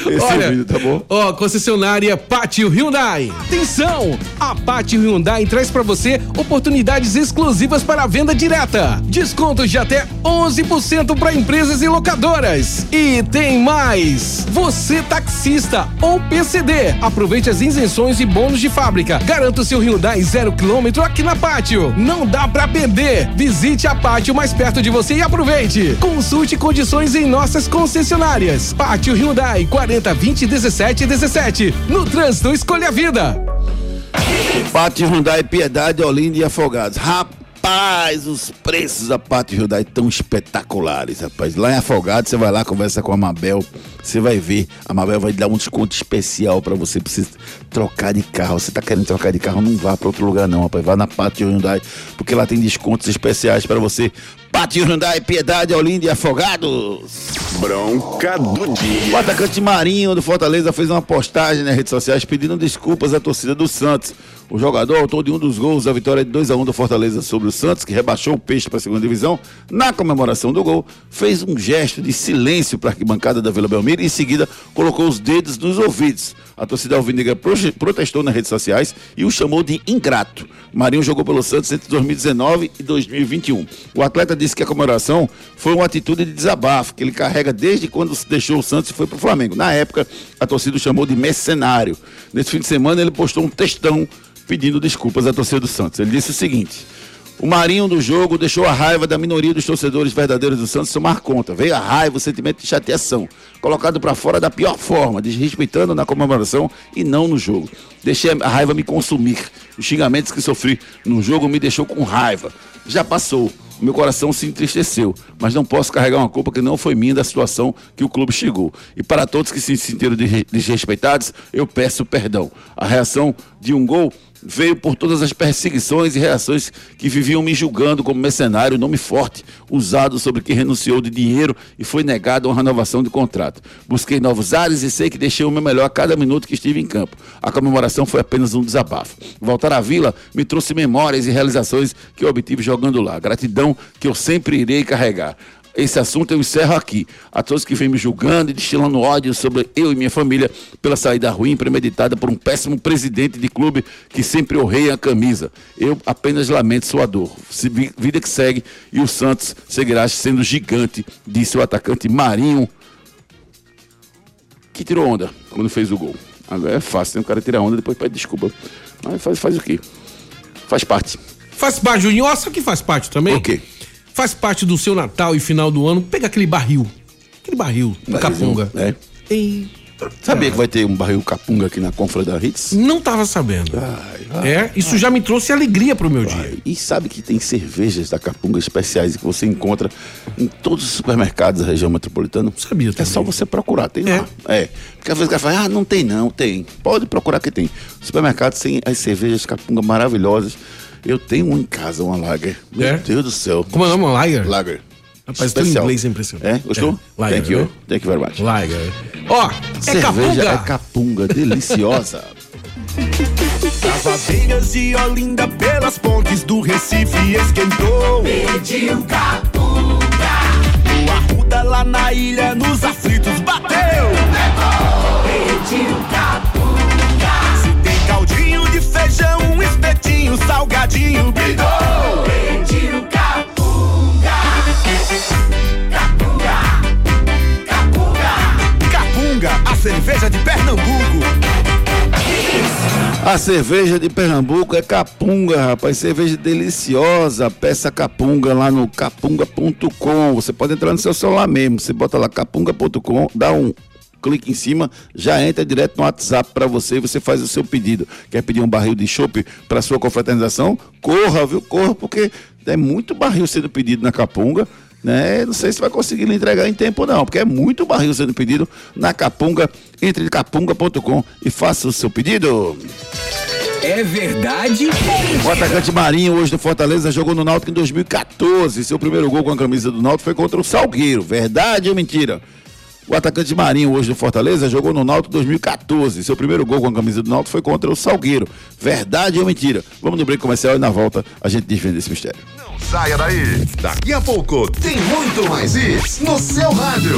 Esse Olha, vídeo, tá bom? Ó, concessionária Pátio Hyundai. Atenção! A Pátio Hyundai traz para você oportunidades exclusivas para a venda direta. Descontos de até 11% para empresas e locadoras. E tem mais! Você taxista ou PCD, aproveite as isenções e bônus de fábrica. Garanta o seu Hyundai zero quilômetro aqui na Pátio. Não dá para perder. Visite a Pátio mais perto de você e aproveite. Consulte condições em nossas concessionárias. Pátio Hyundai 40 20 17 17. No trânsito, escolha a vida. Pátio Hyundai, Piedade, Olinda e Afogados. Rapaz, os preços da Pátio Hyundai estão espetaculares, rapaz. Lá em Afogado, você vai lá, conversa com a Mabel, você vai ver. A Mabel vai dar um desconto especial para você precisa trocar de carro. Você tá querendo trocar de carro, não vá para outro lugar não, rapaz. Vá na Pátio Hyundai, porque lá tem descontos especiais para você. Pátio Hyundai, Piedade, Olinda e Afogados. Bronca do dia. O atacante Marinho do Fortaleza fez uma postagem nas redes sociais pedindo desculpas à torcida do Santos. O jogador, autor de um dos gols da vitória de 2 a 1 do Fortaleza sobre o Santos, que rebaixou o Peixe para a segunda divisão, na comemoração do gol, fez um gesto de silêncio para a arquibancada da Vila Belmiro e em seguida colocou os dedos nos ouvidos. A torcida alvinegra protestou nas redes sociais e o chamou de ingrato. Marinho jogou pelo Santos entre 2019 e 2021. O atleta disse que a comemoração foi uma atitude de desabafo que ele carrega desde quando deixou o Santos e foi para o Flamengo. Na época, a torcida o chamou de mercenário. Nesse fim de semana, ele postou um textão pedindo desculpas à torcida do Santos. Ele disse o seguinte: o Marinho do jogo deixou a raiva da minoria dos torcedores verdadeiros do Santos tomar conta. Veio a raiva, o sentimento de chateação, colocado para fora da pior forma, desrespeitando na comemoração e não no jogo. Deixei a raiva me consumir. Os xingamentos que sofri no jogo me deixou com raiva. Já passou. Meu coração se entristeceu, mas não posso carregar uma culpa que não foi minha da situação que o clube chegou. E para todos que se sentiram desrespeitados, eu peço perdão. A reação de um gol veio por todas as perseguições e reações que viviam me julgando como mercenário, nome forte, usado sobre quem renunciou de dinheiro e foi negado uma renovação de contrato. Busquei novos ares e sei que deixei o meu melhor a cada minuto que estive em campo. A comemoração foi apenas um desabafo. Voltar à vila me trouxe memórias e realizações que eu obtive jogando lá. Gratidão que eu sempre irei carregar esse assunto eu encerro aqui. A todos que vêm me julgando e destilando ódio sobre eu e minha família pela saída ruim premeditada por um péssimo presidente de clube que sempre honrei a camisa. Eu apenas lamento sua dor. Vida que segue e o Santos seguirá sendo gigante, disse o atacante Marinho, que tirou onda quando fez o gol. Agora é fácil, tem um cara tirar onda depois pede desculpa. Mas faz, faz o quê? Faz parte. Faz parte, Juninho. Nossa, que faz parte também. O quê? Faz parte do seu Natal e final do ano, pega aquele barril. Aquele barril, do capunga. É. E... Sabia que vai ter um barril capunga aqui na Confra da Hits? Não tava sabendo. Ai, ai, é, isso ai. já me trouxe alegria pro meu dia. E sabe que tem cervejas da capunga especiais que você encontra em todos os supermercados da região metropolitana? Sabia também. É só você procurar, tem é. lá. É. Porque às vezes o cara fala, ah, não tem não, tem. Pode procurar que tem. Supermercados tem as cervejas capunga maravilhosas eu tenho um em casa, uma Lager. Meu é? Deus do céu. Como é o nome? Uma Lager? Lager. Rapaz, teu inglês é impressionante. É? Gostou? É. Lager, Thank you. Né? Thank you very much. Lager. Ó, oh, é Cerveja capunga. é capunga, deliciosa. Cavadeiras de Olinda pelas pontes do Recife esquentou. Pediu capunga. O Arruda lá na ilha nos aflitos bateu. Pediu capunga feijão, um espetinho, salgadinho, bidô. Pediu capunga. Capunga. Capunga. Capunga, a cerveja de Pernambuco. A cerveja de Pernambuco é capunga, rapaz. Cerveja deliciosa. Peça capunga lá no capunga.com. Você pode entrar no seu celular mesmo. Você bota lá capunga.com, dá um clique em cima, já entra direto no WhatsApp para você e você faz o seu pedido. Quer pedir um barril de chopp para sua confraternização? Corra, viu? Corra, porque é muito barril sendo pedido na Capunga. Né? Não sei se vai conseguir lhe entregar em tempo não, porque é muito barril sendo pedido na Capunga. Entre em capunga.com e faça o seu pedido. É verdade? O atacante Marinho, hoje do Fortaleza, jogou no Náutico em 2014. Seu primeiro gol com a camisa do Náutico foi contra o Salgueiro. Verdade ou mentira? O atacante Marinho, hoje do Fortaleza, jogou no Náutico 2014. Seu primeiro gol com a camisa do Náutico foi contra o Salgueiro. Verdade ou mentira? Vamos no break comercial e na volta a gente desvenda esse mistério. Não saia daí. Daqui a pouco tem muito mais isso no seu rádio.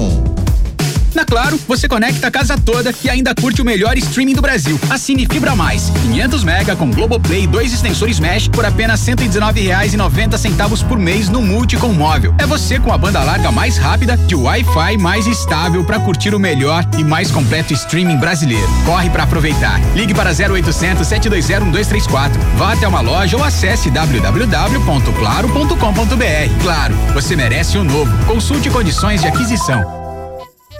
home. Na Claro, você conecta a casa toda e ainda curte o melhor streaming do Brasil. Assine Fibra Mais, 500 mega com Globoplay e dois extensores Mesh por apenas R$ 119,90 por mês no Multi com móvel. É você com a banda larga mais rápida e o Wi-Fi mais estável para curtir o melhor e mais completo streaming brasileiro. Corre para aproveitar. Ligue para 0800 720 1234. Vá até uma loja ou acesse www.claro.com.br. Claro, você merece o um novo. Consulte condições de aquisição.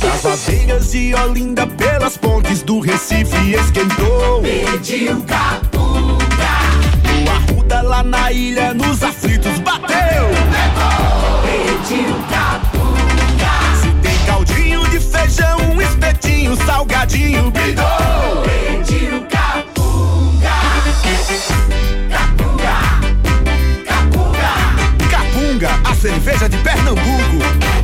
Das aveiras de Olinda pelas pontes do Recife esquentou. Pediu capunga. O Arruda lá na ilha nos aflitos bateu. Levou. Pediu capunga. Se tem caldinho de feijão, um espetinho, salgadinho, bidou. Pediu capunga. Capunga. Capunga. Capunga, a cerveja de Pernambuco.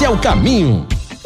esse é o caminho.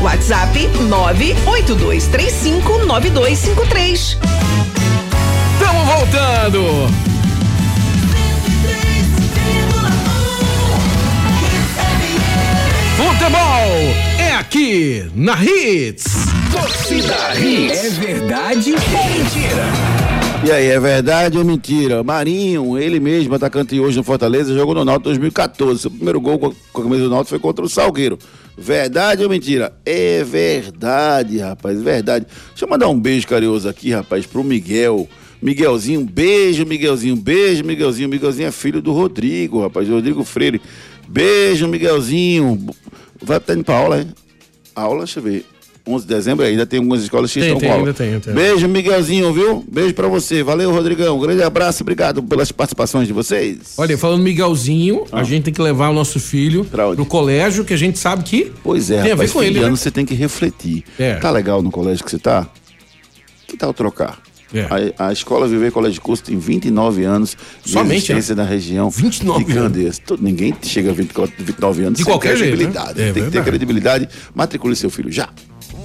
WhatsApp 982359253. Estamos voltando. Futebol é aqui na Hits. Torcida Hits. É verdade ou mentira? E aí, é verdade ou mentira? Marinho, ele mesmo, atacante hoje no Fortaleza, jogou no Náutico 2014. Seu primeiro gol com a camisa do Náutico foi contra o Salgueiro. Verdade ou mentira? É verdade, rapaz, verdade. Deixa eu mandar um beijo carinhoso aqui, rapaz, pro Miguel. Miguelzinho, beijo, Miguelzinho, beijo, Miguelzinho. Miguelzinho é filho do Rodrigo, rapaz, Rodrigo Freire. Beijo, Miguelzinho. Vai estar indo pra aula, hein? Aula, deixa eu ver. 11 de dezembro, ainda tem algumas escolas que Tem, estão tem, com aula. tem, tem. Beijo, Miguelzinho, viu? Beijo pra você. Valeu, Rodrigão. Um grande abraço, obrigado pelas participações de vocês. Olha, falando Miguelzinho, a gente tem que levar o nosso filho pro colégio, que a gente sabe que Pois é, tem a ver rapaz, com ele. né? você tem que refletir. É. Tá legal no colégio que você tá? Que tal trocar? É. A, a escola Viver Colégio de Curso tem 29 anos de Somente, existência na região 29 de Candeias. Ninguém chega a 20 29 anos De sem qualquer jeito, credibilidade. né? É tem que ter credibilidade. Matricule seu filho já.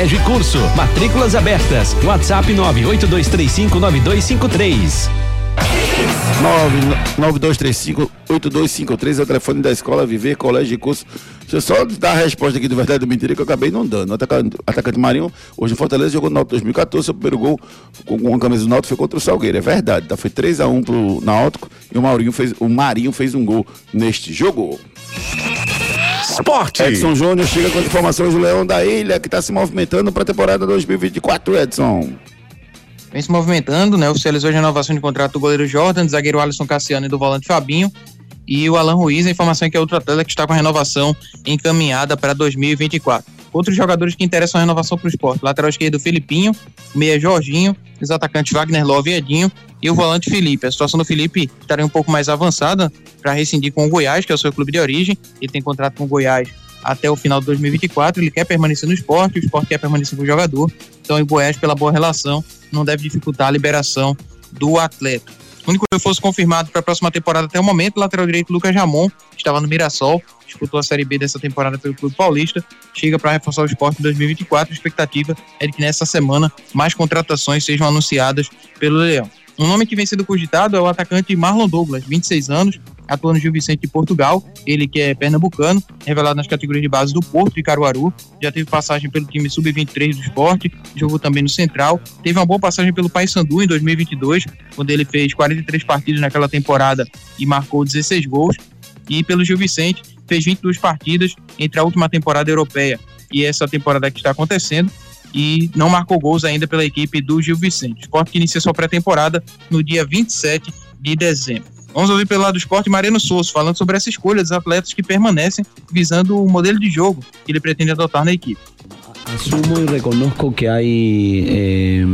e Curso. Matrículas abertas. WhatsApp 982359253. 9235-8253 é o telefone da escola Viver Colégio de Curso. Deixa eu só dar a resposta aqui do verdade ou mentira que eu acabei não dando. Atacante, Marinho, hoje em Fortaleza, jogou no Náutico 2014. Seu primeiro gol com a camisa do Náutico foi contra o Salgueiro. É verdade, tá? Foi 3x1 pro Náutico e o Maurinho fez, o Marinho fez um gol neste jogo. Esporte. Edson Júnior chega com informações do Leão da Ilha, que está se movimentando para a temporada 2024, Edson vem se movimentando, né? Oficializou a renovação de contrato do goleiro Jordan, do zagueiro Alisson Cassiano e do volante Fabinho. E o Alan Ruiz, a informação é que é outro atleta que está com a renovação encaminhada para 2024. Outros jogadores que interessam a renovação para o esporte: lateral esquerdo Felipinho, meia Jorginho, os atacantes Wagner Love e Edinho e o volante Felipe. A situação do Felipe estaria um pouco mais avançada para rescindir com o Goiás, que é o seu clube de origem. Ele tem contrato com o Goiás até o final de 2024. Ele quer permanecer no esporte, o esporte quer permanecer com o jogador. Então, o Goiás, pela boa relação, não deve dificultar a liberação do atleta. O único reforço confirmado para a próxima temporada até o momento, o lateral direito Lucas Ramon, que estava no Mirassol, disputou a Série B dessa temporada pelo Clube Paulista, chega para reforçar o esporte em 2024. A expectativa é de que nessa semana mais contratações sejam anunciadas pelo Leão. Um nome que vem sendo cogitado é o atacante Marlon Douglas, 26 anos, atua no Gil Vicente de Portugal, ele que é pernambucano, revelado nas categorias de base do Porto e Caruaru, já teve passagem pelo time sub-23 do esporte, jogou também no Central, teve uma boa passagem pelo Paysandu em 2022, quando ele fez 43 partidas naquela temporada e marcou 16 gols, e pelo Gil Vicente fez 22 partidas entre a última temporada europeia e essa temporada que está acontecendo, e não marcou gols ainda pela equipe do Gil Vicente. Esporte que inicia sua pré-temporada no dia 27 de dezembro. Vamos ouvir pelo lado do esporte Mariano Souza falando sobre essa escolha dos atletas que permanecem visando o modelo de jogo que ele pretende adotar na equipe. Asumo y reconozco que hay eh,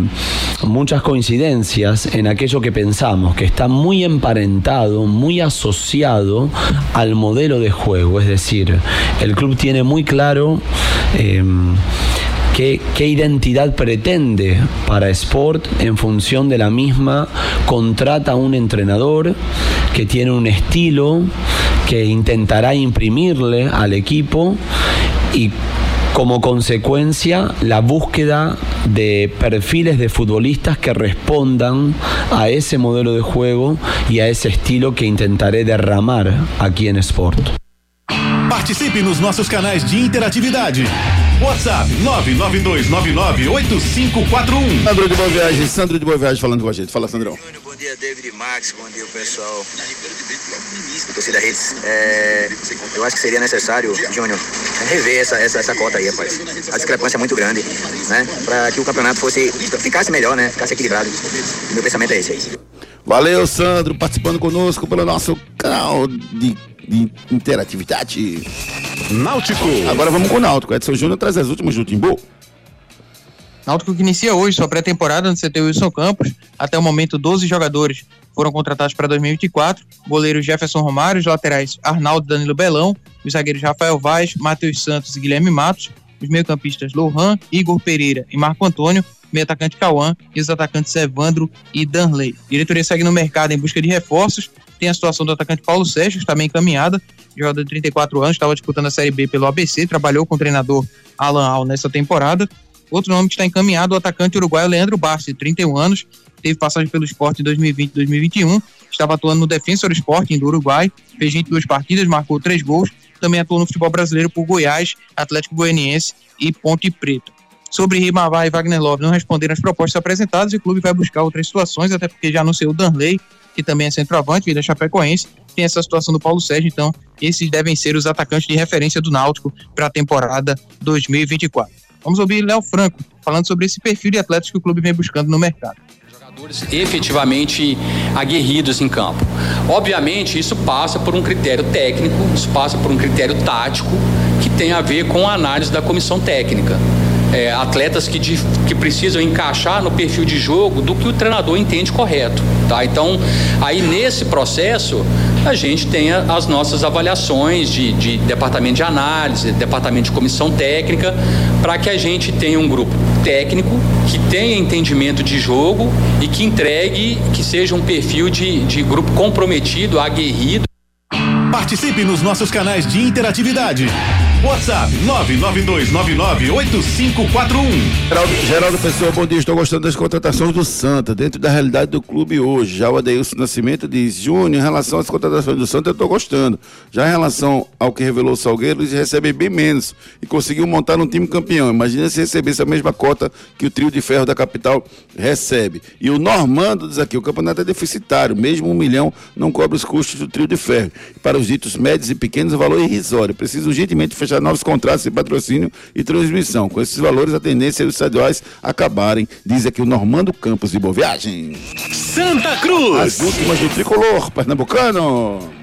muchas coincidencias en aquello que pensamos, que está muy emparentado, muy asociado al modelo de juego. Es decir, el club tiene muy claro eh, qué, identidad pretende para Sport en función de la misma, contrata a un entrenador que tiene un estilo que intentará imprimirle al equipo y como consecuencia la búsqueda de perfiles de futbolistas que respondan a ese modelo de juego y a ese estilo que intentaré derramar aquí en Sport. Participe nos nossos canais de interatividade. WhatsApp 992998541. Sandro de Boa Viagem, Sandro de Boa Viagem falando com a gente. Fala, Sandrão. Bom dia, David Max. Bom dia, pessoal. Torcida Hits. É, eu acho que seria necessário, Júnior, rever essa, essa, essa cota aí, rapaz. A discrepância é muito grande, né? Para que o campeonato fosse ficasse melhor, né? Ficasse equilibrado. Meu pensamento é esse aí. Valeu, Sandro, participando conosco pelo nosso canal de de interatividade. Náutico. Agora vamos com o Náutico. Edson Júnior traz as últimas do Timbu. Náutico que inicia hoje sua pré-temporada no CT Wilson Campos. Até o momento, 12 jogadores foram contratados para 2024. Goleiro Jefferson Romário, os laterais Arnaldo Danilo Belão, os zagueiros Rafael Vaz, Matheus Santos e Guilherme Matos, os meio-campistas Lohan, Igor Pereira e Marco Antônio, meio atacante Cauã e os atacantes Evandro e Danley. A diretoria segue no mercado em busca de reforços tem a situação do atacante Paulo Sérgio, bem encaminhada, jogador de 34 anos, estava disputando a Série B pelo ABC, trabalhou com o treinador Alan Al nessa temporada. Outro nome que está encaminhado, o atacante uruguaio Leandro Bassi, 31 anos, teve passagem pelo esporte em 2020 e 2021, estava atuando no Defensor Sporting do Uruguai, fez 22 partidas, marcou 3 gols, também atuou no futebol brasileiro por Goiás, Atlético Goianiense e Ponte Preta. Sobre Rimavá e Wagner Love não responderam as propostas apresentadas e o clube vai buscar outras situações, até porque já anunciou o Danley, que também é centroavante, da Chapecoense, tem essa situação do Paulo Sérgio, então esses devem ser os atacantes de referência do Náutico para a temporada 2024. Vamos ouvir Léo Franco falando sobre esse perfil de atletas que o clube vem buscando no mercado jogadores efetivamente aguerridos em campo. Obviamente, isso passa por um critério técnico, isso passa por um critério tático que tem a ver com a análise da comissão técnica é, atletas que, de, que precisam encaixar no perfil de jogo do que o treinador entende correto. Tá? Então, aí nesse processo, a gente tem as nossas avaliações de, de departamento de análise, departamento de comissão técnica, para que a gente tenha um grupo técnico que tenha entendimento de jogo e que entregue, que seja um perfil de, de grupo comprometido, aguerrido. Participe nos nossos canais de interatividade. WhatsApp 992998541. Geraldo, Geraldo Pessoa, bom dia. Estou gostando das contratações do Santa, dentro da realidade do clube hoje. Já o Adeilson Nascimento diz: Júnior, em relação às contratações do Santa, eu estou gostando. Já em relação ao que revelou o Salgueiro, eles recebem bem menos e conseguiu montar um time campeão. Imagina se recebesse a mesma cota que o trio de ferro da capital recebe. E o Normando diz aqui: o campeonato é deficitário, mesmo um milhão não cobre os custos do trio de ferro. Para os ditos médios e pequenos, o valor é irrisório. Precisa urgentemente fechar novos contratos de patrocínio e transmissão. Com esses valores, a tendência é os estaduais acabarem, diz aqui o Normando Campos de Boa Viagem. Santa Cruz! As últimas do tricolor, pernambucano.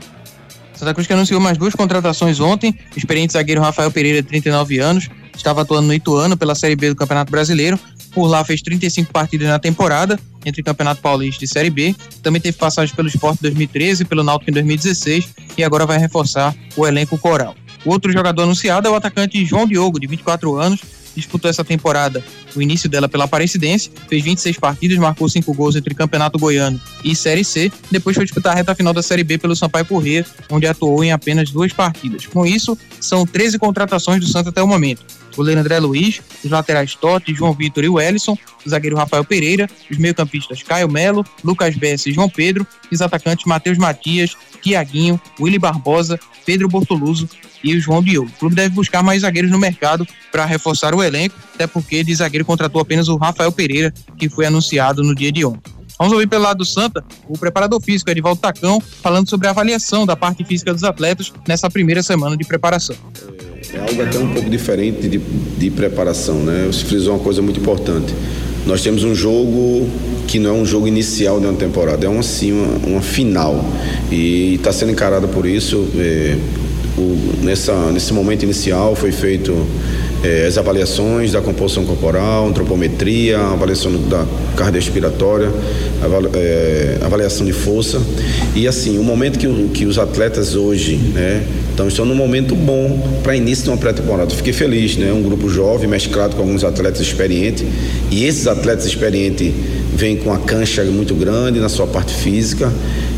Santa Cruz que anunciou mais duas contratações ontem. O experiente zagueiro Rafael Pereira, de 39 anos, estava atuando no Ituano pela Série B do Campeonato Brasileiro. Por lá fez 35 partidas na temporada, entre Campeonato Paulista e Série B. Também teve passagem pelo Esporte em 2013, pelo Náutico em 2016 e agora vai reforçar o elenco coral. O outro jogador anunciado é o atacante João Diogo, de 24 anos, disputou essa temporada, o início dela pela Aparecidense, fez 26 partidas, marcou 5 gols entre Campeonato Goiano e Série C, depois foi disputar a reta final da Série B pelo Sampaio Corrêa, onde atuou em apenas duas partidas. Com isso, são 13 contratações do Santos até o momento. O goleiro André Luiz, os laterais Totti, João Vitor e Wellison, o zagueiro Rafael Pereira, os meio-campistas Caio Melo, Lucas Bessa e João Pedro, e os atacantes Matheus Matias, Tiaguinho, Willy Barbosa, Pedro Bortoluso e o João Diogo. O clube deve buscar mais zagueiros no mercado para reforçar o elenco, até porque de zagueiro contratou apenas o Rafael Pereira, que foi anunciado no dia de ontem. Vamos ouvir pelo lado do Santa o preparador físico Edivaldo Tacão falando sobre a avaliação da parte física dos atletas nessa primeira semana de preparação. É algo até um pouco diferente de, de preparação, né? Você frisou uma coisa muito importante. Nós temos um jogo que não é um jogo inicial de uma temporada, é uma, sim, uma, uma final. E está sendo encarada por isso. É, o, nessa, nesse momento inicial foi feito é, as avaliações da composição corporal, antropometria, avaliação da cardiorrespiratória, avali, é, avaliação de força. E assim, o momento que, que os atletas hoje né, então estão num momento bom para início de uma pré-temporada. Fiquei feliz, né? Um grupo jovem, mesclado com alguns atletas experientes. E esses atletas experientes vêm com a cancha muito grande na sua parte física.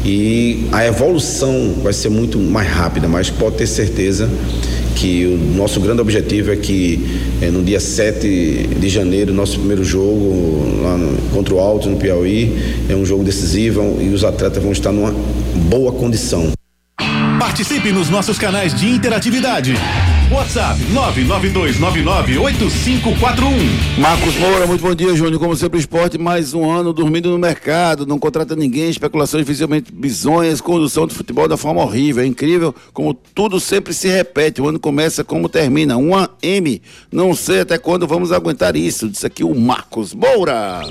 E a evolução vai ser muito mais rápida, mas pode ter certeza que o nosso grande objetivo é que é, no dia 7 de janeiro, nosso primeiro jogo lá no, contra o Alto no Piauí, é um jogo decisivo e os atletas vão estar numa boa condição. Participe nos nossos canais de interatividade. WhatsApp 992998541. Marcos Moura, muito bom dia, Júnior. Como sempre, esporte, mais um ano dormindo no mercado, não contrata ninguém, especulações visivelmente bizonhas, condução de futebol da forma horrível. É incrível como tudo sempre se repete. O ano começa como termina. Uma M. Não sei até quando vamos aguentar isso. Disse aqui o Marcos Moura.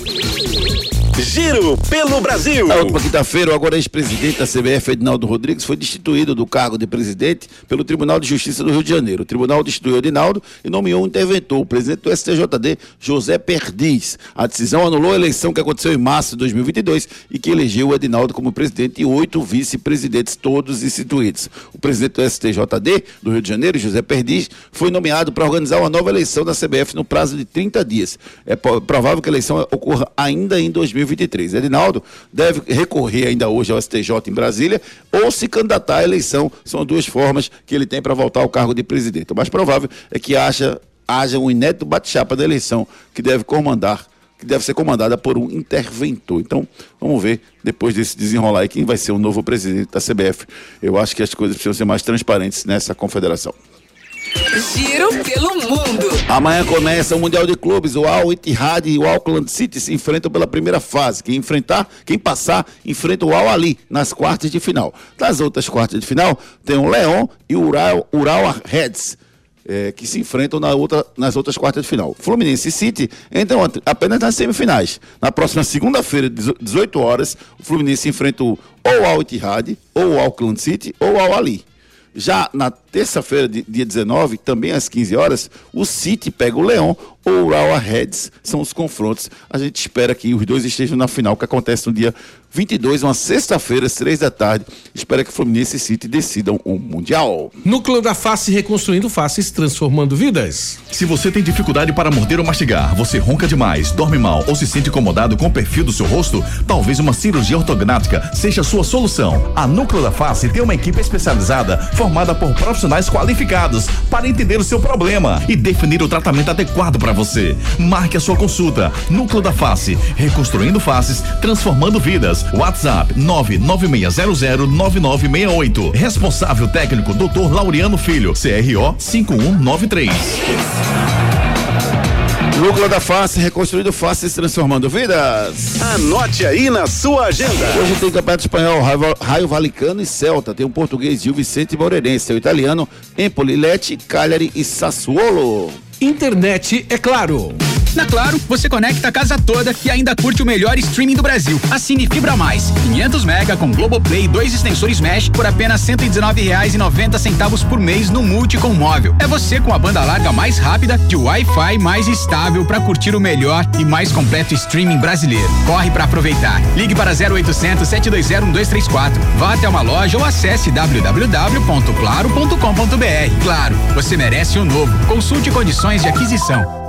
Giro pelo Brasil. Na última quinta-feira, o agora ex-presidente da CBF, Edinaldo Rodrigues, foi destituído do cargo de presidente pelo Tribunal de Justiça do Rio de Janeiro. O tribunal destituiu Edinaldo e nomeou um interventor, o presidente do STJD, José Perdiz. A decisão anulou a eleição que aconteceu em março de 2022 e que elegeu Edinaldo como presidente e oito vice-presidentes, todos instituídos. O presidente do STJD do Rio de Janeiro, José Perdiz, foi nomeado para organizar uma nova eleição da CBF no prazo de 30 dias. É provável que a eleição ocorra ainda em 2022. 2023. Edinaldo deve recorrer ainda hoje ao STJ em Brasília ou se candidatar à eleição. São duas formas que ele tem para voltar ao cargo de presidente. O mais provável é que haja, haja um inédito bate-chapa da eleição que deve comandar que deve ser comandada por um interventor. Então, vamos ver, depois desse desenrolar aí, quem vai ser o novo presidente da CBF. Eu acho que as coisas precisam ser mais transparentes nessa confederação. Giro pelo mundo. Amanhã começa o Mundial de Clubes. O Al Ittihad e o Auckland City se enfrentam pela primeira fase. Quem enfrentar, quem passar, enfrenta o Al Ali nas quartas de final. Nas outras quartas de final, tem o Leão e o Ural, Ural Reds. É, que se enfrentam na outra, nas outras quartas de final. Fluminense e City entram apenas nas semifinais. Na próxima segunda-feira, 18 horas, o Fluminense enfrenta ou o Al Ittihad, ou o Auckland City, ou o Al Ali. Já na terça-feira, dia 19, também às 15 horas, o City pega o Leão ou o Urawa Reds. São os confrontos. A gente espera que os dois estejam na final, que acontece no dia 22, uma sexta-feira, às três da tarde. Espera que Fluminense e City decidam o Mundial. Núcleo da Face reconstruindo faces, transformando vidas. Se você tem dificuldade para morder ou mastigar, você ronca demais, dorme mal ou se sente incomodado com o perfil do seu rosto, talvez uma cirurgia ortognática seja a sua solução. A Núcleo da Face tem uma equipe especializada formada por profissionais qualificados para entender o seu problema e definir o tratamento adequado para você. Marque a sua consulta. Núcleo da Face, reconstruindo faces, transformando vidas. WhatsApp 996009968. Responsável técnico Dr. Laureano Filho, CRO 5193. Núcleo da Face, reconstruindo faces, transformando vidas. Anote aí na sua agenda. Hoje tem Campeonato Espanhol, Raio, Raio Valicano e Celta. Tem o português Gil Vicente Moreirense. Tem o italiano Empoli, Lecce, Cagliari e Sassuolo. Internet é claro. Na Claro, você conecta a casa toda e ainda curte o melhor streaming do Brasil. Assine Fibra Mais, 500 mega com Globoplay e dois extensores Mesh por apenas R$ 119,90 por mês no Multi com móvel. É você com a banda larga mais rápida de Wi-Fi mais estável para curtir o melhor e mais completo streaming brasileiro. Corre para aproveitar. Ligue para 0800 720 1234. Vá até uma loja ou acesse www.claro.com.br. Claro, você merece o um novo. Consulte condições de aquisição.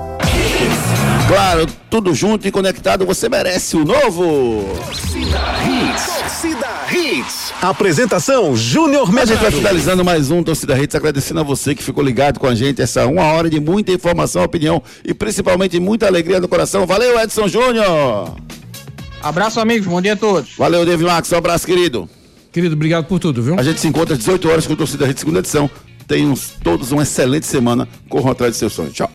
Claro, tudo junto e conectado, você merece o novo. Torcida Hits. Torcida Hits. Apresentação Júnior Medrado. A gente vai finalizando mais um Torcida Hits, agradecendo a você que ficou ligado com a gente essa uma hora de muita informação, opinião e principalmente muita alegria no coração. Valeu, Edson Júnior. Abraço, amigos. Bom dia a todos. Valeu, David Max. Um abraço, querido. Querido, obrigado por tudo, viu? A gente se encontra às 18 horas com o Torcida Hits, segunda edição. Tenham todos uma excelente semana. Corram atrás de seus sonhos. Tchau.